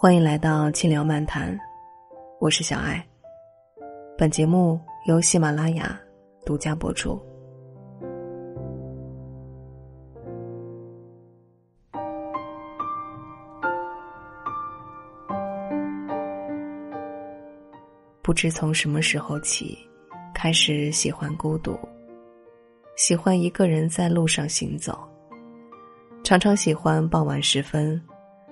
欢迎来到轻聊漫谈，我是小爱。本节目由喜马拉雅独家播出。不知从什么时候起，开始喜欢孤独，喜欢一个人在路上行走，常常喜欢傍晚时分。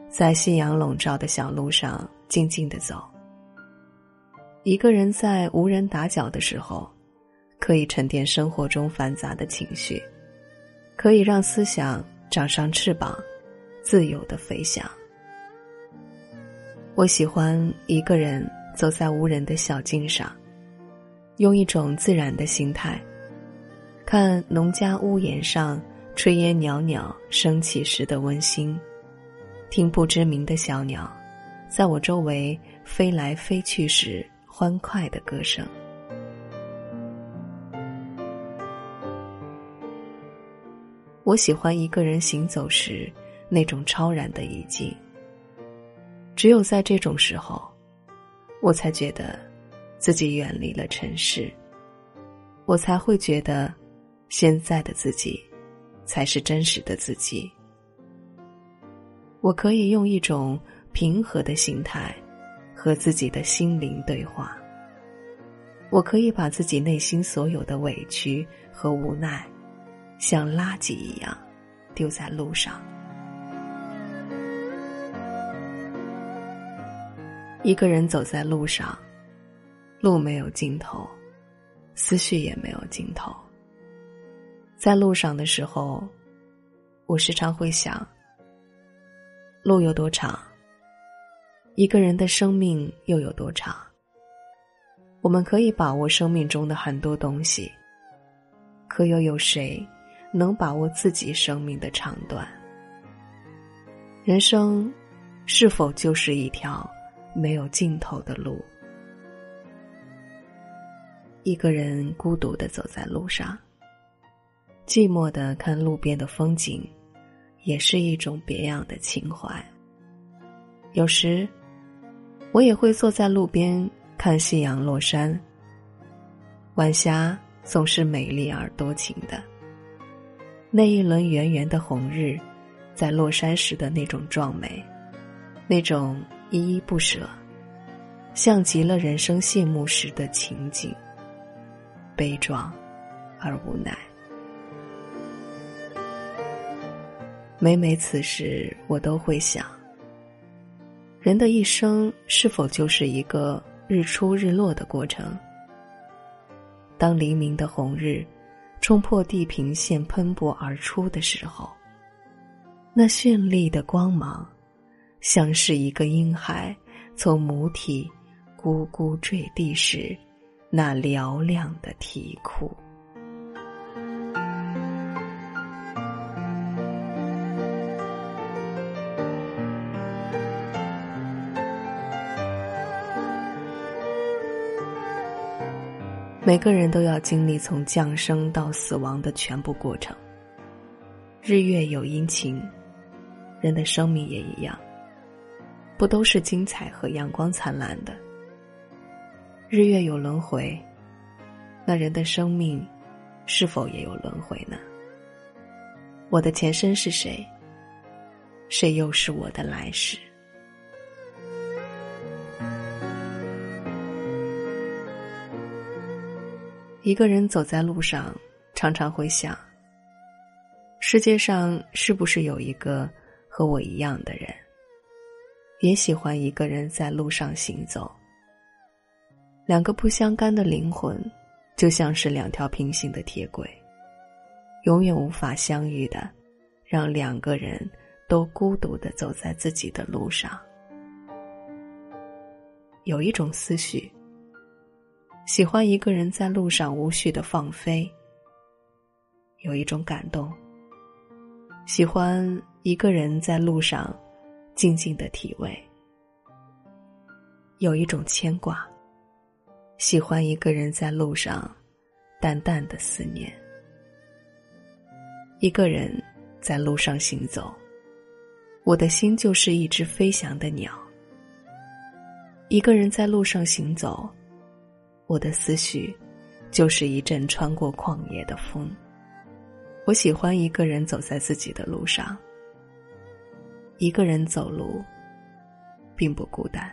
在夕阳笼罩的小路上静静的走，一个人在无人打搅的时候，可以沉淀生活中繁杂的情绪，可以让思想长上翅膀，自由的飞翔。我喜欢一个人走在无人的小径上，用一种自然的心态，看农家屋檐上炊烟袅袅升起时的温馨。听不知名的小鸟，在我周围飞来飞去时欢快的歌声。我喜欢一个人行走时那种超然的意境。只有在这种时候，我才觉得自己远离了尘世，我才会觉得现在的自己才是真实的自己。我可以用一种平和的心态，和自己的心灵对话。我可以把自己内心所有的委屈和无奈，像垃圾一样丢在路上。一个人走在路上，路没有尽头，思绪也没有尽头。在路上的时候，我时常会想。路有多长？一个人的生命又有多长？我们可以把握生命中的很多东西，可又有谁能把握自己生命的长短？人生是否就是一条没有尽头的路？一个人孤独的走在路上，寂寞的看路边的风景。也是一种别样的情怀。有时，我也会坐在路边看夕阳落山。晚霞总是美丽而多情的。那一轮圆圆的红日，在落山时的那种壮美，那种依依不舍，像极了人生谢幕时的情景，悲壮而无奈。每每此时，我都会想：人的一生是否就是一个日出日落的过程？当黎明的红日冲破地平线喷薄而出的时候，那绚丽的光芒，像是一个婴孩从母体咕咕坠地时那嘹亮的啼哭。每个人都要经历从降生到死亡的全部过程。日月有阴晴，人的生命也一样，不都是精彩和阳光灿烂的？日月有轮回，那人的生命是否也有轮回呢？我的前身是谁？谁又是我的来世？一个人走在路上，常常会想：世界上是不是有一个和我一样的人，也喜欢一个人在路上行走？两个不相干的灵魂，就像是两条平行的铁轨，永远无法相遇的，让两个人都孤独的走在自己的路上。有一种思绪。喜欢一个人在路上无序的放飞，有一种感动；喜欢一个人在路上静静的体味，有一种牵挂；喜欢一个人在路上淡淡的思念。一个人在路上行走，我的心就是一只飞翔的鸟，一个人在路上行走，我的思绪就是一阵穿过旷野的风。我喜欢一个人走在自己的路上，一个人走路并不孤单。